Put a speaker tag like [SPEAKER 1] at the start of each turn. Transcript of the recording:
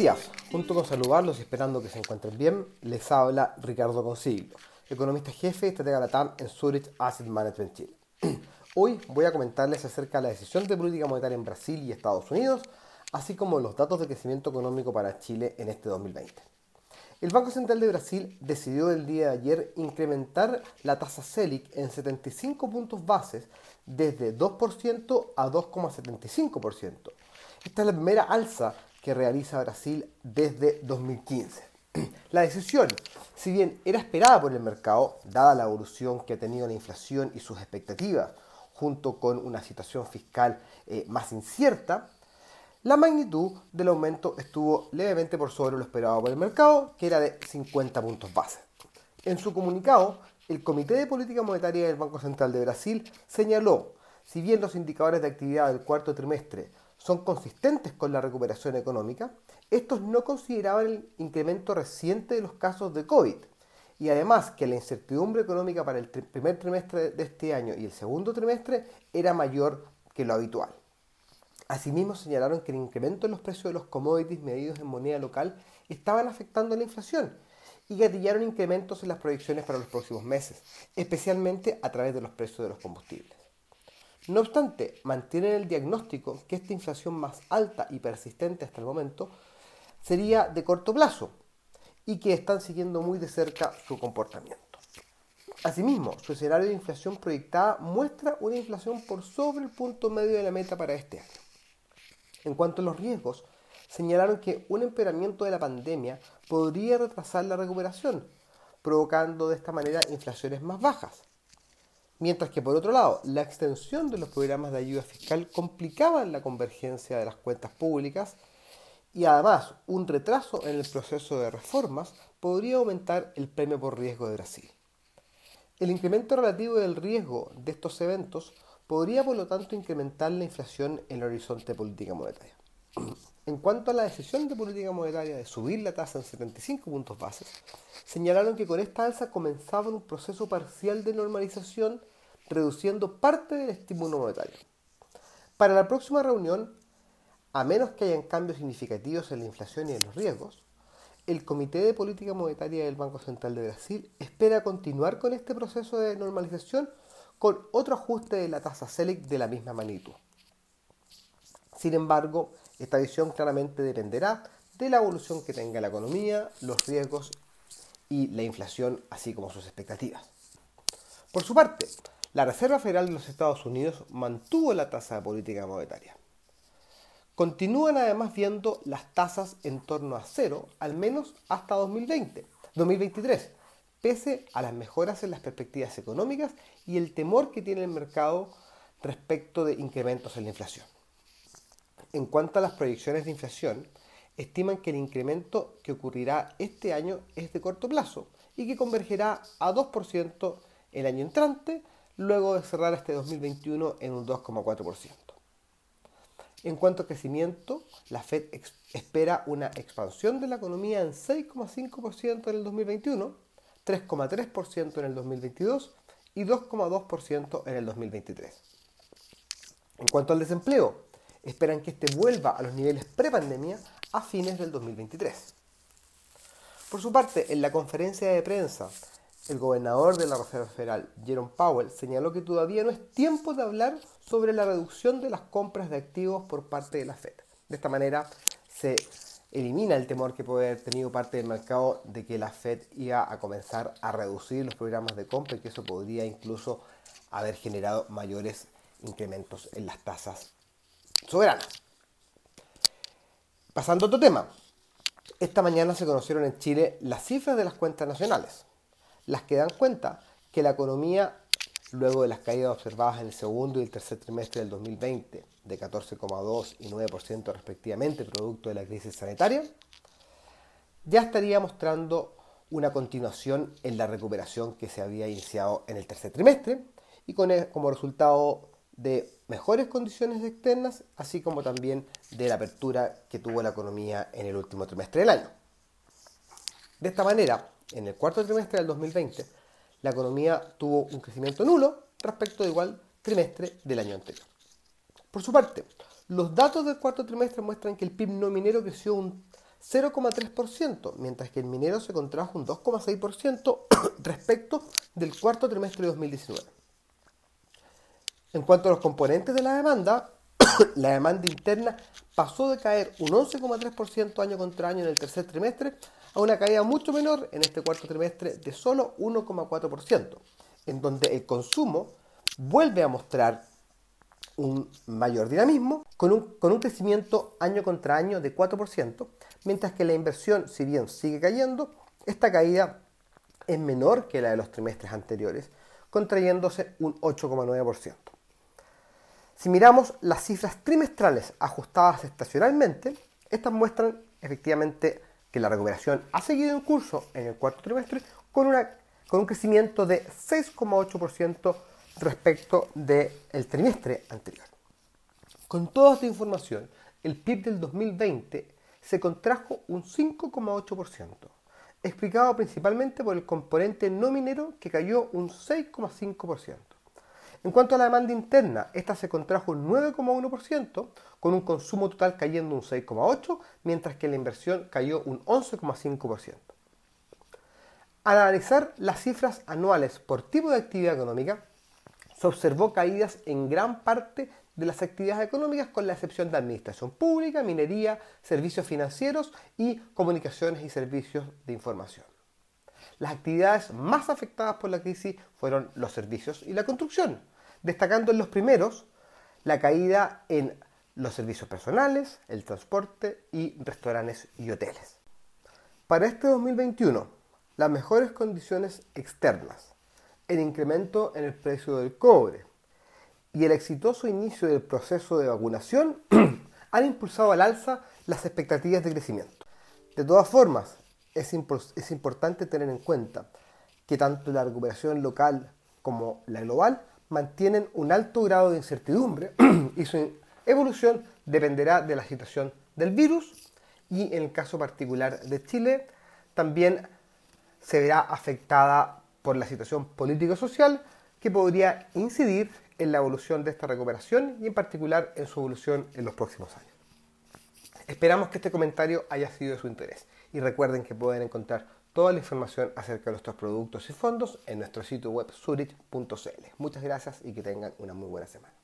[SPEAKER 1] días. Junto con saludarlos y esperando que se encuentren bien, les habla Ricardo Consiglio, economista jefe y estratega Latam en Zurich Asset Management Chile. Hoy voy a comentarles acerca de la decisión de política monetaria en Brasil y Estados Unidos, así como los datos de crecimiento económico para Chile en este 2020. El Banco Central de Brasil decidió el día de ayer incrementar la tasa Selic en 75 puntos bases desde 2% a 2,75%. Esta es la primera alza que realiza Brasil desde 2015. La decisión, si bien era esperada por el mercado, dada la evolución que ha tenido la inflación y sus expectativas, junto con una situación fiscal eh, más incierta, la magnitud del aumento estuvo levemente por sobre lo esperado por el mercado, que era de 50 puntos base. En su comunicado, el Comité de Política Monetaria del Banco Central de Brasil señaló, si bien los indicadores de actividad del cuarto trimestre son consistentes con la recuperación económica, estos no consideraban el incremento reciente de los casos de COVID y además que la incertidumbre económica para el primer trimestre de este año y el segundo trimestre era mayor que lo habitual. Asimismo señalaron que el incremento en los precios de los commodities medidos en moneda local estaban afectando la inflación y gatillaron incrementos en las proyecciones para los próximos meses, especialmente a través de los precios de los combustibles. No obstante, mantienen el diagnóstico que esta inflación más alta y persistente hasta el momento sería de corto plazo y que están siguiendo muy de cerca su comportamiento. Asimismo, su escenario de inflación proyectada muestra una inflación por sobre el punto medio de la meta para este año. En cuanto a los riesgos, señalaron que un empeoramiento de la pandemia podría retrasar la recuperación, provocando de esta manera inflaciones más bajas. Mientras que por otro lado, la extensión de los programas de ayuda fiscal complicaba la convergencia de las cuentas públicas y además un retraso en el proceso de reformas podría aumentar el premio por riesgo de Brasil. El incremento relativo del riesgo de estos eventos podría por lo tanto incrementar la inflación en el horizonte política monetaria. En cuanto a la decisión de política monetaria de subir la tasa en 75 puntos bases, señalaron que con esta alza comenzaban un proceso parcial de normalización reduciendo parte del estímulo monetario. Para la próxima reunión, a menos que hayan cambios significativos en la inflación y en los riesgos, el Comité de Política Monetaria del Banco Central de Brasil espera continuar con este proceso de normalización con otro ajuste de la tasa Selic de la misma magnitud. Sin embargo, esta visión claramente dependerá de la evolución que tenga la economía, los riesgos y la inflación, así como sus expectativas. Por su parte, la Reserva Federal de los Estados Unidos mantuvo la tasa de política monetaria. Continúan además viendo las tasas en torno a cero, al menos hasta 2020, 2023, pese a las mejoras en las perspectivas económicas y el temor que tiene el mercado respecto de incrementos en la inflación. En cuanto a las proyecciones de inflación, estiman que el incremento que ocurrirá este año es de corto plazo y que convergerá a 2% el año entrante, luego de cerrar este 2021 en un 2,4%. En cuanto a crecimiento, la Fed espera una expansión de la economía en 6,5% en el 2021, 3,3% en el 2022 y 2,2% en el 2023. En cuanto al desempleo, esperan que este vuelva a los niveles prepandemia a fines del 2023. Por su parte, en la conferencia de prensa el gobernador de la Reserva Federal, Jerome Powell, señaló que todavía no es tiempo de hablar sobre la reducción de las compras de activos por parte de la Fed. De esta manera se elimina el temor que puede haber tenido parte del mercado de que la Fed iba a comenzar a reducir los programas de compra y que eso podría incluso haber generado mayores incrementos en las tasas soberanas. Pasando a otro tema. Esta mañana se conocieron en Chile las cifras de las cuentas nacionales las que dan cuenta que la economía, luego de las caídas observadas en el segundo y el tercer trimestre del 2020, de 14,2 y 9% respectivamente, producto de la crisis sanitaria, ya estaría mostrando una continuación en la recuperación que se había iniciado en el tercer trimestre y con e, como resultado de mejores condiciones externas, así como también de la apertura que tuvo la economía en el último trimestre del año. De esta manera, en el cuarto trimestre del 2020, la economía tuvo un crecimiento nulo respecto del igual trimestre del año anterior. Por su parte, los datos del cuarto trimestre muestran que el PIB no minero creció un 0,3%, mientras que el minero se contrajo un 2,6% respecto del cuarto trimestre de 2019. En cuanto a los componentes de la demanda, la demanda interna pasó de caer un 11,3% año contra año en el tercer trimestre a una caída mucho menor en este cuarto trimestre de solo 1,4%, en donde el consumo vuelve a mostrar un mayor dinamismo con un, con un crecimiento año contra año de 4%, mientras que la inversión, si bien sigue cayendo, esta caída es menor que la de los trimestres anteriores, contrayéndose un 8,9%. Si miramos las cifras trimestrales ajustadas estacionalmente, estas muestran efectivamente que la recuperación ha seguido en curso en el cuarto trimestre con, un crecimiento de 6,8% respecto del trimestre anterior. Con toda esta información, el PIB del 2020 se contrajo un 5,8%, explicado principalmente por el componente no minero que cayó un 6,5%. En cuanto a la demanda interna, esta se contrajo un 9,1%, con un consumo total cayendo un 6,8%, mientras que la inversión cayó un 11,5%. Al analizar las cifras anuales por tipo de actividad económica, se observó caídas en gran parte de las actividades económicas con la excepción de administración pública, minería, servicios financieros y comunicaciones y servicios de información. Las actividades más afectadas por la crisis fueron los servicios y la construcción, destacando en los primeros la caída en los servicios personales, el transporte y restaurantes y hoteles. Para este 2021, las mejores condiciones externas, el incremento en el precio del cobre y el exitoso inicio del proceso de vacunación han impulsado al alza las expectativas de crecimiento. De todas formas, es, es importante tener en cuenta que tanto la recuperación local como la global mantienen un alto grado de incertidumbre y su evolución dependerá de la situación del virus y en el caso particular de Chile también se verá afectada por la situación político-social que podría incidir en la evolución de esta recuperación y en particular en su evolución en los próximos años. Esperamos que este comentario haya sido de su interés y recuerden que pueden encontrar toda la información acerca de nuestros productos y fondos en nuestro sitio web surit.cl. Muchas gracias y que tengan una muy buena semana.